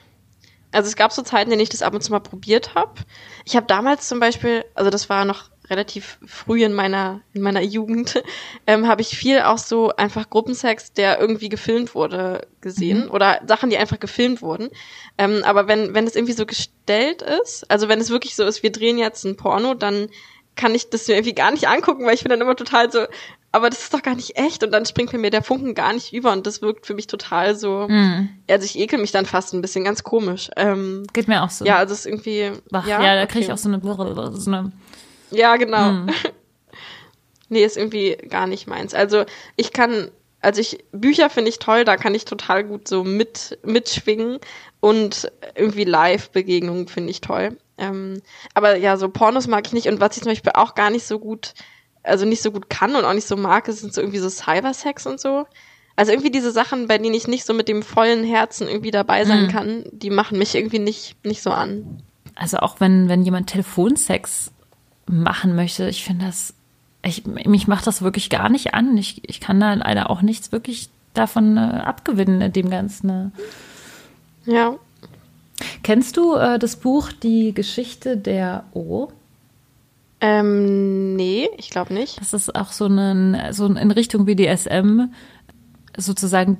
C: Also es gab so Zeiten, in denen ich das ab und zu mal probiert habe. Ich habe damals zum Beispiel, also das war noch relativ früh in meiner in meiner Jugend, ähm, habe ich viel auch so einfach Gruppensex, der irgendwie gefilmt wurde, gesehen oder Sachen, die einfach gefilmt wurden. Ähm, aber wenn wenn es irgendwie so gestellt ist, also wenn es wirklich so ist, wir drehen jetzt ein Porno, dann kann ich das mir irgendwie gar nicht angucken, weil ich bin dann immer total so, aber das ist doch gar nicht echt und dann springt mir der Funken gar nicht über und das wirkt für mich total so, also ich ekel mich dann fast ein bisschen, ganz komisch. Ähm,
A: Geht mir auch so.
C: ja, also es ist irgendwie,
A: Ach, ja, da kriege ich
C: okay.
A: auch so eine, so eine
C: Ja, genau. Hm. nee, ist irgendwie gar nicht meins. Also ich kann, also ich, Bücher finde ich toll, da kann ich total gut so mit, mitschwingen und irgendwie Live-Begegnungen finde ich toll. Ähm, aber ja, so Pornos mag ich nicht und was ich zum Beispiel auch gar nicht so gut, also nicht so gut kann und auch nicht so mag, sind so irgendwie so Cybersex und so. Also irgendwie diese Sachen, bei denen ich nicht so mit dem vollen Herzen irgendwie dabei sein mhm. kann, die machen mich irgendwie nicht, nicht so an.
A: Also auch wenn, wenn jemand Telefonsex machen möchte, ich finde das, ich, mich macht das wirklich gar nicht an. Ich, ich kann da leider auch nichts wirklich davon äh, abgewinnen, dem Ganzen. Ne?
C: Ja.
A: Kennst du äh, das Buch Die Geschichte der O?
C: Ähm, nee, ich glaube nicht.
A: Das ist auch so, ein, so in Richtung BDSM sozusagen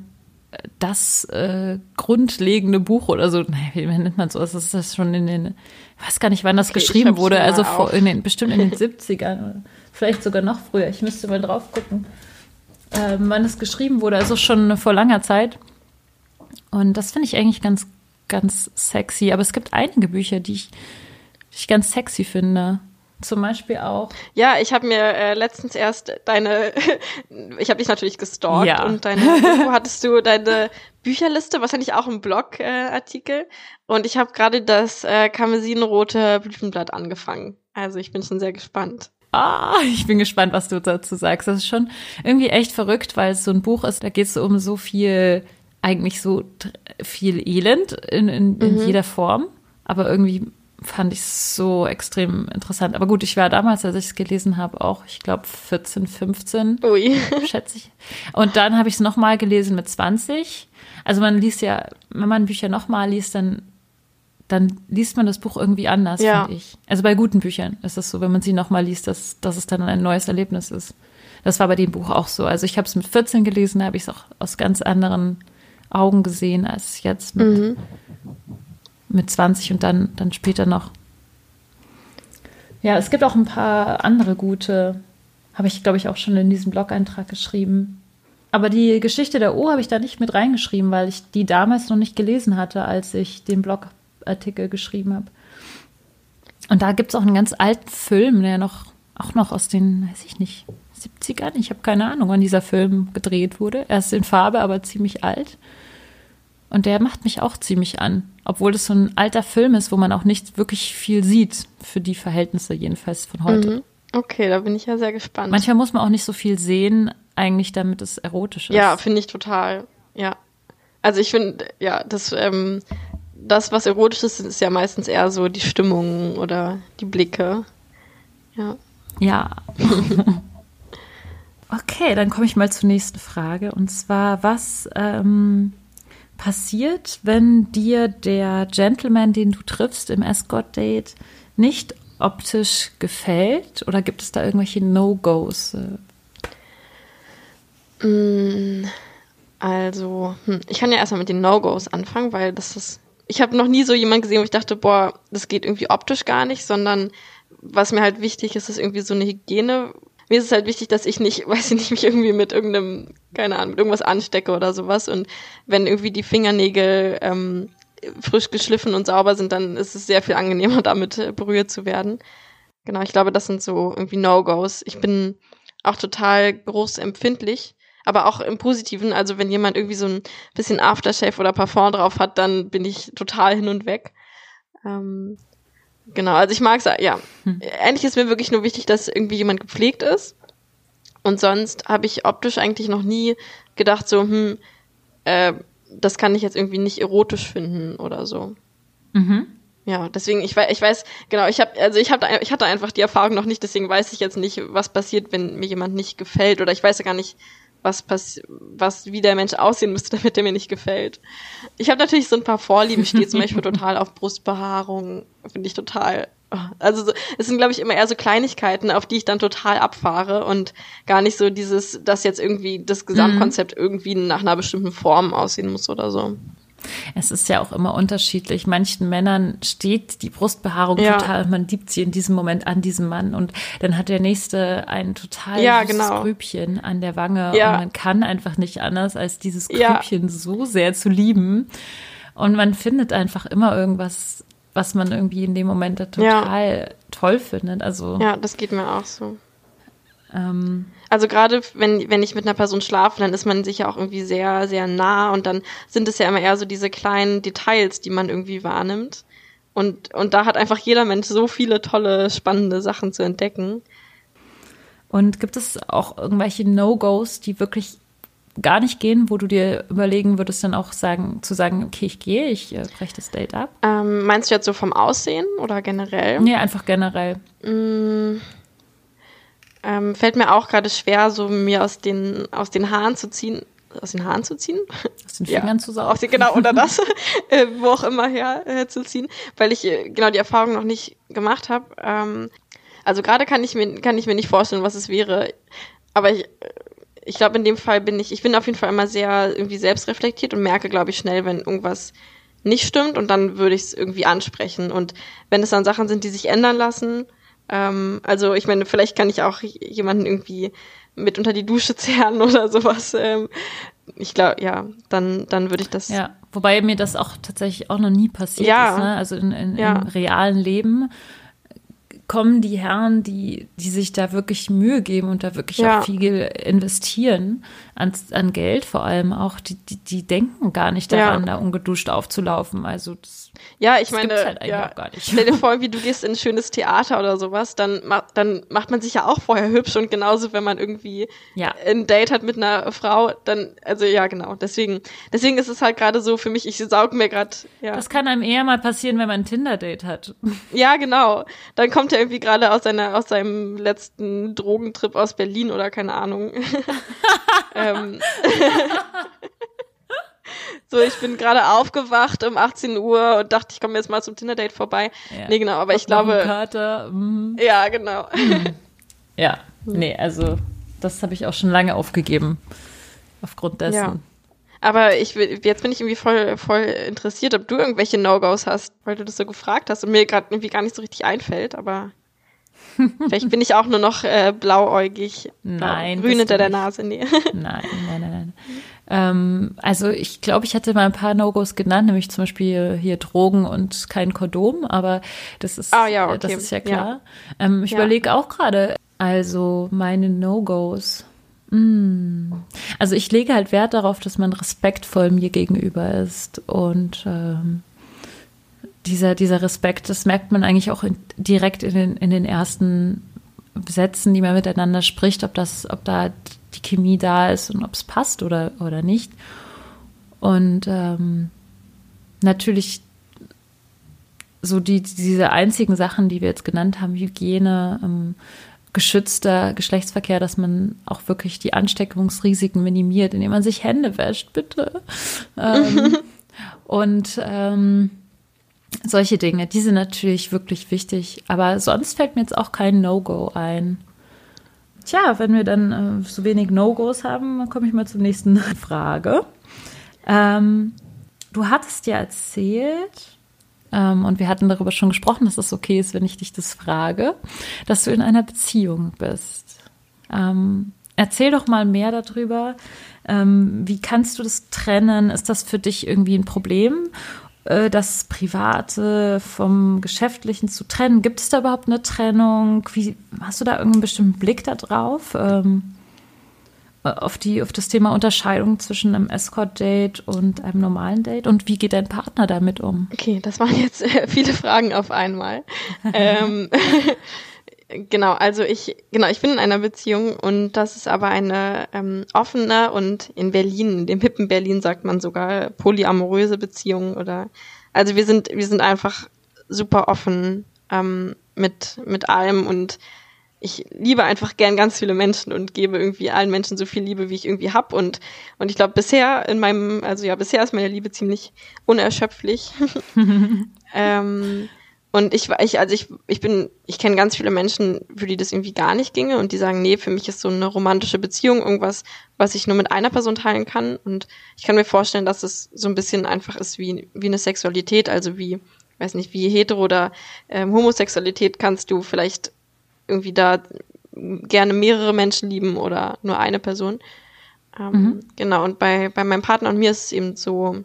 A: das äh, grundlegende Buch oder so, naja, wie nennt man so, das ist das schon in den, ich weiß gar nicht, wann das okay, geschrieben wurde, also vor, in den, bestimmt in den 70ern, vielleicht sogar noch früher, ich müsste mal drauf gucken, äh, wann es geschrieben wurde, also schon vor langer Zeit. Und das finde ich eigentlich ganz, ganz sexy, aber es gibt einige Bücher, die ich, die ich ganz sexy finde zum Beispiel auch.
C: Ja, ich habe mir äh, letztens erst deine, ich habe dich natürlich gestalkt ja. und deine, wo hattest du deine Bücherliste, wahrscheinlich auch ein Blogartikel. Äh, und ich habe gerade das äh, Karmesinrote Blütenblatt angefangen. Also ich bin schon sehr gespannt.
A: Ah, ich bin gespannt, was du dazu sagst. Das ist schon irgendwie echt verrückt, weil es so ein Buch ist, da geht es um so viel, eigentlich so viel Elend in, in, in mhm. jeder Form, aber irgendwie fand ich so extrem interessant. Aber gut, ich war damals, als ich es gelesen habe, auch, ich glaube, 14, 15, Ui. schätze ich. Und dann habe ich es nochmal gelesen mit 20. Also man liest ja, wenn man Bücher nochmal liest, dann, dann liest man das Buch irgendwie anders, ja. finde ich. Also bei guten Büchern ist es so, wenn man sie nochmal liest, dass, dass es dann ein neues Erlebnis ist. Das war bei dem Buch auch so. Also ich habe es mit 14 gelesen, habe ich es auch aus ganz anderen Augen gesehen als jetzt mit mhm mit 20 und dann, dann später noch. Ja, es gibt auch ein paar andere gute, habe ich, glaube ich, auch schon in diesem Blog-Eintrag geschrieben. Aber die Geschichte der O habe ich da nicht mit reingeschrieben, weil ich die damals noch nicht gelesen hatte, als ich den Blogartikel geschrieben habe. Und da gibt es auch einen ganz alten Film, der noch, auch noch aus den, weiß ich nicht, 70ern, ich habe keine Ahnung, wann dieser Film gedreht wurde. Er ist in Farbe, aber ziemlich alt. Und der macht mich auch ziemlich an. Obwohl das so ein alter Film ist, wo man auch nicht wirklich viel sieht, für die Verhältnisse jedenfalls von heute. Mhm.
C: Okay, da bin ich ja sehr gespannt.
A: Manchmal muss man auch nicht so viel sehen, eigentlich, damit es erotisch ist.
C: Ja, finde ich total. Ja. Also ich finde, ja, das, ähm, das, was erotisch ist, ist ja meistens eher so die Stimmung oder die Blicke. Ja.
A: Ja. okay, dann komme ich mal zur nächsten Frage. Und zwar, was ähm, passiert, wenn dir der Gentleman, den du triffst im Escort-Date, nicht optisch gefällt? Oder gibt es da irgendwelche No-Gos?
C: Mm, also, hm, ich kann ja erstmal mit den No-Gos anfangen, weil das ist. Ich habe noch nie so jemand gesehen, wo ich dachte, boah, das geht irgendwie optisch gar nicht, sondern was mir halt wichtig ist, ist irgendwie so eine Hygiene, mir ist es halt wichtig, dass ich nicht, weiß ich nicht, mich irgendwie mit irgendeinem, keine Ahnung, mit irgendwas anstecke oder sowas. Und wenn irgendwie die Fingernägel ähm, frisch geschliffen und sauber sind, dann ist es sehr viel angenehmer, damit äh, berührt zu werden. Genau, ich glaube, das sind so irgendwie No-Gos. Ich bin auch total groß empfindlich, aber auch im Positiven. Also wenn jemand irgendwie so ein bisschen Aftershave oder Parfum drauf hat, dann bin ich total hin und weg. Ähm, Genau, also ich mag es, ja. Hm. Eigentlich ist mir wirklich nur wichtig, dass irgendwie jemand gepflegt ist. Und sonst habe ich optisch eigentlich noch nie gedacht, so, hm, äh, das kann ich jetzt irgendwie nicht erotisch finden oder so. Mhm. Ja, deswegen, ich weiß, ich weiß, genau, ich habe, also ich habe, ich hatte einfach die Erfahrung noch nicht, deswegen weiß ich jetzt nicht, was passiert, wenn mir jemand nicht gefällt oder ich weiß ja gar nicht, was pass was wie der Mensch aussehen müsste, damit er mir nicht gefällt. Ich habe natürlich so ein paar Vorlieben, ich stehe zum Beispiel total auf Brustbehaarung, finde ich total. Also so, es sind, glaube ich, immer eher so Kleinigkeiten, auf die ich dann total abfahre und gar nicht so dieses, dass jetzt irgendwie das Gesamtkonzept mhm. irgendwie nach einer bestimmten Form aussehen muss oder so.
A: Es ist ja auch immer unterschiedlich. Manchen Männern steht die Brustbehaarung ja. total und man liebt sie in diesem Moment an diesem Mann und dann hat der nächste ein total ja, genau. Grübchen an der Wange ja. und man kann einfach nicht anders, als dieses Grübchen so sehr zu lieben. Und man findet einfach immer irgendwas was man irgendwie in dem Moment total ja. toll findet. Also
C: ja, das geht mir auch so. Ähm, also gerade wenn, wenn ich mit einer Person schlafe, dann ist man sich ja auch irgendwie sehr, sehr nah und dann sind es ja immer eher so diese kleinen Details, die man irgendwie wahrnimmt. Und, und da hat einfach jeder Mensch so viele tolle, spannende Sachen zu entdecken.
A: Und gibt es auch irgendwelche No-Gos, die wirklich gar nicht gehen, wo du dir überlegen würdest, dann auch sagen, zu sagen, okay, ich gehe, ich äh, breche das Date ab?
C: Ähm, meinst du jetzt so vom Aussehen oder generell?
A: Nee, einfach generell.
C: Mm, ähm, fällt mir auch gerade schwer, so mir aus den, aus den Haaren zu ziehen. Aus den Haaren zu ziehen?
A: Aus den Fingern
C: ja,
A: zu saugen.
C: Die, genau, oder das, äh, wo auch immer her äh, zu ziehen, weil ich äh, genau die Erfahrung noch nicht gemacht habe. Ähm, also gerade kann ich mir kann ich mir nicht vorstellen, was es wäre, aber ich, ich glaube in dem Fall bin ich ich bin auf jeden Fall immer sehr irgendwie selbstreflektiert und merke glaube ich schnell, wenn irgendwas nicht stimmt und dann würde ich es irgendwie ansprechen und wenn es dann Sachen sind, die sich ändern lassen, ähm, also ich meine, vielleicht kann ich auch jemanden irgendwie mit unter die Dusche zerren oder sowas. Ähm, ich glaube, ja, dann, dann würde ich das.
A: Ja, wobei mir das auch tatsächlich auch noch nie passiert
C: ja.
A: ist. Ne? Also in, in, ja. im realen Leben kommen die Herren, die, die sich da wirklich Mühe geben und da wirklich ja. auch viel investieren, an, an Geld vor allem auch, die, die, die denken gar nicht daran, ja. da ungeduscht aufzulaufen. Also das,
C: ja, ich meine, halt ja. stell dir vor, wie du gehst in ein schönes Theater oder sowas, dann, dann macht man sich ja auch vorher hübsch und genauso, wenn man irgendwie
A: ja.
C: ein Date hat mit einer Frau, dann, also ja, genau. Deswegen, deswegen ist es halt gerade so für mich, ich saug mir gerade. Ja.
A: Das kann einem eher mal passieren, wenn man ein Tinder-Date hat.
C: Ja, genau. Dann kommt er irgendwie gerade aus seiner, aus seinem letzten Drogentrip aus Berlin oder keine Ahnung. ähm. So, ich bin gerade aufgewacht um 18 Uhr und dachte, ich komme jetzt mal zum Tinder-Date vorbei. Ja. Nee, genau, aber Auf ich glaube.
A: Kater. Mhm.
C: Ja, genau. Mhm.
A: Ja, nee, also das habe ich auch schon lange aufgegeben. Aufgrund dessen. Ja.
C: Aber ich jetzt bin ich irgendwie voll, voll interessiert, ob du irgendwelche No-Gos hast, weil du das so gefragt hast und mir gerade irgendwie gar nicht so richtig einfällt, aber. Vielleicht bin ich auch nur noch äh, blauäugig.
A: Nein.
C: Grün hinter der Nase,
A: nee. Nein, nein, nein, nein. Ähm, also ich glaube, ich hätte mal ein paar No-Gos genannt, nämlich zum Beispiel hier Drogen und kein Kondom, aber das ist,
C: ah, ja, okay.
A: das ist ja klar. Ja. Ähm, ich ja. überlege auch gerade, also meine No-Gos. Mm. Also ich lege halt Wert darauf, dass man respektvoll mir gegenüber ist und ähm, dieser, dieser Respekt, das merkt man eigentlich auch in, direkt in den, in den ersten Sätzen, die man miteinander spricht, ob das, ob da die Chemie da ist und ob es passt oder, oder nicht. Und ähm, natürlich so die, diese einzigen Sachen, die wir jetzt genannt haben, Hygiene, ähm, geschützter Geschlechtsverkehr, dass man auch wirklich die Ansteckungsrisiken minimiert, indem man sich Hände wäscht, bitte. Ähm, und ähm, solche Dinge, die sind natürlich wirklich wichtig. Aber sonst fällt mir jetzt auch kein No-Go ein. Tja, wenn wir dann äh, so wenig No-Gos haben, komme ich mal zur nächsten Frage. Ähm, du hattest ja erzählt, ähm, und wir hatten darüber schon gesprochen, dass es okay ist, wenn ich dich das frage, dass du in einer Beziehung bist. Ähm, erzähl doch mal mehr darüber. Ähm, wie kannst du das trennen? Ist das für dich irgendwie ein Problem? Äh, das Private vom Geschäftlichen zu trennen? Gibt es da überhaupt eine Trennung? Wie, hast du da irgendeinen bestimmten Blick da drauf? Ähm, auf, die, auf das Thema Unterscheidung zwischen einem Escort-Date und einem normalen Date? Und wie geht dein Partner damit um?
C: Okay, das waren jetzt äh, viele Fragen auf einmal. ähm, Genau, also ich, genau, ich bin in einer Beziehung und das ist aber eine ähm, offene und in Berlin, in dem hippen Berlin sagt man sogar polyamoröse Beziehung oder also wir sind, wir sind einfach super offen ähm, mit, mit allem und ich liebe einfach gern ganz viele Menschen und gebe irgendwie allen Menschen so viel Liebe, wie ich irgendwie hab und und ich glaube bisher in meinem also ja bisher ist meine Liebe ziemlich unerschöpflich. Ähm, und ich, ich also ich, ich bin, ich kenne ganz viele Menschen, für die das irgendwie gar nicht ginge und die sagen, nee, für mich ist so eine romantische Beziehung irgendwas, was ich nur mit einer Person teilen kann. Und ich kann mir vorstellen, dass es so ein bisschen einfach ist wie, wie eine Sexualität, also wie, weiß nicht, wie hetero oder ähm, Homosexualität kannst du vielleicht irgendwie da gerne mehrere Menschen lieben oder nur eine Person. Ähm, mhm. Genau, und bei, bei meinem Partner und mir ist es eben so,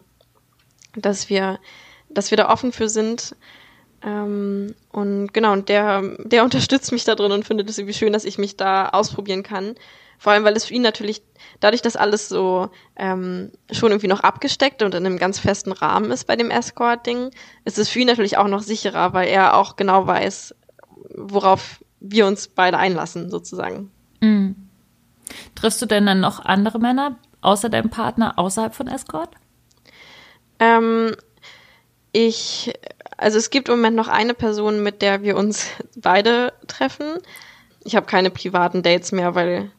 C: dass wir, dass wir da offen für sind, Ähm, und genau, und der, der unterstützt mich da drin und findet es irgendwie schön, dass ich mich da ausprobieren kann. Vor allem, weil es für ihn natürlich, dadurch, dass alles so ähm, schon irgendwie noch abgesteckt und in einem ganz festen Rahmen ist bei dem Escort-Ding, ist es für ihn natürlich auch noch sicherer, weil er auch genau weiß, worauf wir uns beide einlassen, sozusagen.
A: Mhm. Triffst du denn dann noch andere Männer außer deinem Partner außerhalb von Escort?
C: Ähm, ich, also es gibt im Moment noch eine Person, mit der wir uns beide treffen. Ich habe keine privaten Dates mehr, weil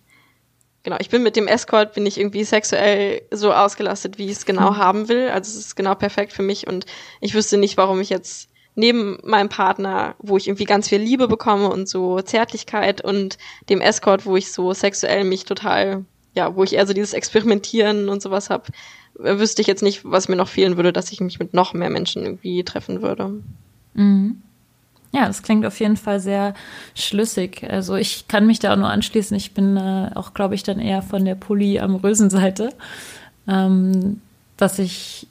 C: genau, ich bin mit dem Escort, bin ich irgendwie sexuell so ausgelastet, wie ich es genau mhm. haben will. Also es ist genau perfekt für mich und ich wüsste nicht, warum ich jetzt neben meinem Partner, wo ich irgendwie ganz viel Liebe bekomme und so Zärtlichkeit und dem Escort, wo ich so sexuell mich total, ja, wo ich eher so dieses Experimentieren und sowas hab, wüsste ich jetzt nicht, was mir noch fehlen würde, dass ich mich mit noch mehr Menschen irgendwie treffen würde.
A: Mhm. Ja, das klingt auf jeden Fall sehr schlüssig. Also ich kann mich da auch nur anschließen. Ich bin äh, auch, glaube ich, dann eher von der polyamorösen Seite, ähm, dass ich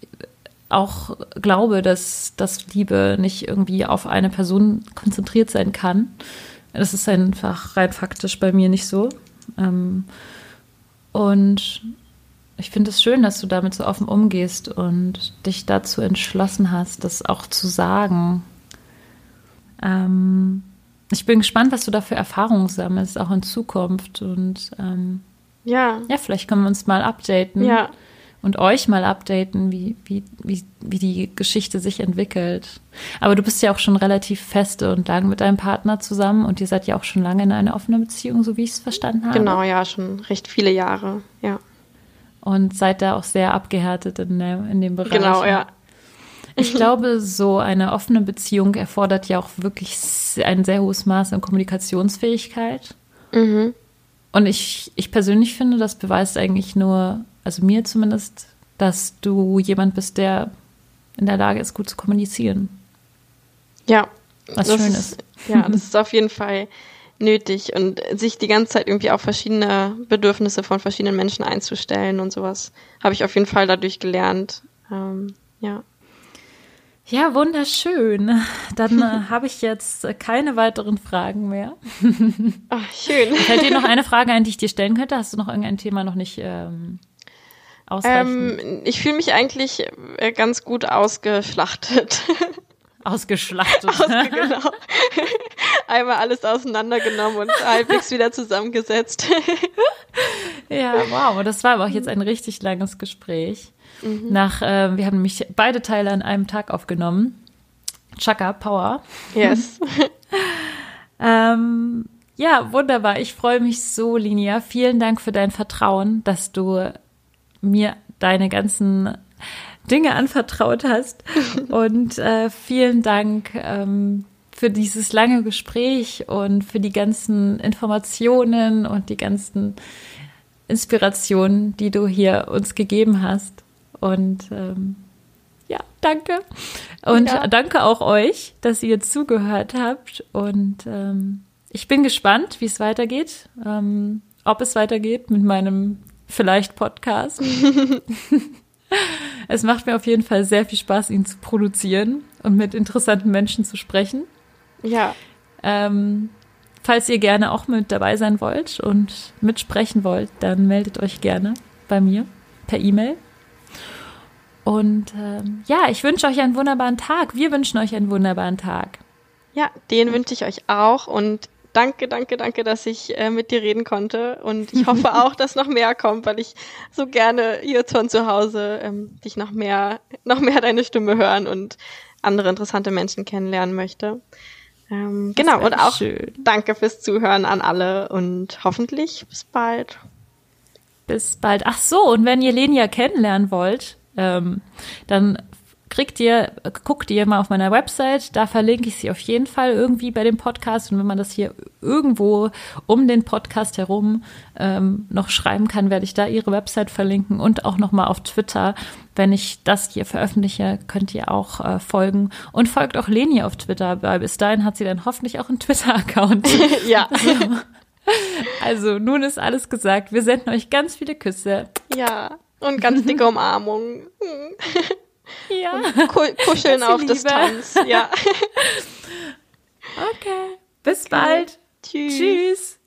A: auch glaube, dass, dass Liebe nicht irgendwie auf eine Person konzentriert sein kann. Das ist einfach rein faktisch bei mir nicht so. Ähm, und ich finde es schön, dass du damit so offen umgehst und dich dazu entschlossen hast, das auch zu sagen. Ähm, ich bin gespannt, was du da für Erfahrungen sammelst, auch in Zukunft. Und ähm,
C: ja.
A: Ja, vielleicht können wir uns mal updaten.
C: Ja.
A: Und euch mal updaten, wie, wie, wie, wie die Geschichte sich entwickelt. Aber du bist ja auch schon relativ feste und lang mit deinem Partner zusammen und ihr seid ja auch schon lange in einer offenen Beziehung, so wie ich es verstanden habe.
C: Genau, ja, schon recht viele Jahre, ja.
A: Und seid da auch sehr abgehärtet in, der, in dem Bereich.
C: Genau, ja.
A: Ich glaube, so eine offene Beziehung erfordert ja auch wirklich ein sehr hohes Maß an Kommunikationsfähigkeit.
C: Mhm.
A: Und ich, ich persönlich finde, das beweist eigentlich nur, also mir zumindest, dass du jemand bist, der in der Lage ist, gut zu kommunizieren.
C: Ja.
A: Was schön ist. ist.
C: Ja, das ist auf jeden Fall nötig und sich die ganze Zeit irgendwie auf verschiedene Bedürfnisse von verschiedenen Menschen einzustellen und sowas habe ich auf jeden Fall dadurch gelernt. Ähm, ja.
A: Ja, wunderschön. Dann äh, habe ich jetzt äh, keine weiteren Fragen mehr.
C: Ach, schön.
A: Fällt dir noch eine Frage ein, die ich dir stellen könnte? Hast du noch irgendein Thema noch nicht ähm, ausreichend?
C: Ähm, ich fühle mich eigentlich äh, ganz gut ausgeschlachtet.
A: Ausgeschlachtet.
C: Ausge genau. Einmal alles auseinandergenommen und halbwegs wieder zusammengesetzt.
A: ja, wow. Das war aber auch jetzt ein richtig langes Gespräch. Mhm. Nach, äh, wir haben nämlich beide Teile an einem Tag aufgenommen. Chaka, Power.
C: Yes.
A: ähm, ja, wunderbar. Ich freue mich so, Linia. Vielen Dank für dein Vertrauen, dass du mir deine ganzen Dinge anvertraut hast. Und äh, vielen Dank ähm, für dieses lange Gespräch und für die ganzen Informationen und die ganzen Inspirationen, die du hier uns gegeben hast. Und ähm, ja, danke. Und ja. danke auch euch, dass ihr zugehört habt. Und ähm, ich bin gespannt, wie es weitergeht. Ähm, ob es weitergeht mit meinem vielleicht Podcast. es macht mir auf jeden Fall sehr viel Spaß, ihn zu produzieren und mit interessanten Menschen zu sprechen.
C: Ja.
A: Ähm, falls ihr gerne auch mit dabei sein wollt und mitsprechen wollt, dann meldet euch gerne bei mir per E-Mail. Und ähm, ja, ich wünsche euch einen wunderbaren Tag. Wir wünschen euch einen wunderbaren Tag.
C: Ja, den wünsche ich euch auch. Und danke, danke, danke, dass ich äh, mit dir reden konnte. Und ich hoffe auch, dass noch mehr kommt, weil ich so gerne hier von zu Hause ähm, dich noch mehr, noch mehr deine Stimme hören und andere interessante Menschen kennenlernen möchte. Ähm, genau, und auch schön. danke fürs Zuhören an alle und hoffentlich bis bald.
A: Bis bald. Ach so, und wenn ihr Lenia kennenlernen wollt, ähm, dann kriegt ihr, guckt ihr mal auf meiner Website, da verlinke ich sie auf jeden Fall irgendwie bei dem Podcast. Und wenn man das hier irgendwo um den Podcast herum ähm, noch schreiben kann, werde ich da ihre Website verlinken und auch nochmal auf Twitter. Wenn ich das hier veröffentliche, könnt ihr auch äh, folgen. Und folgt auch Leni auf Twitter, weil bis dahin hat sie dann hoffentlich auch einen Twitter-Account.
C: ja.
A: Also, also nun ist alles gesagt. Wir senden euch ganz viele Küsse.
C: Ja. Und ganz dicke Umarmung.
A: Ja.
C: Und ku kuscheln auf
A: viel
C: Distanz. Ja.
A: Okay. Bis bald.
C: Tschüss.
A: Tschüss.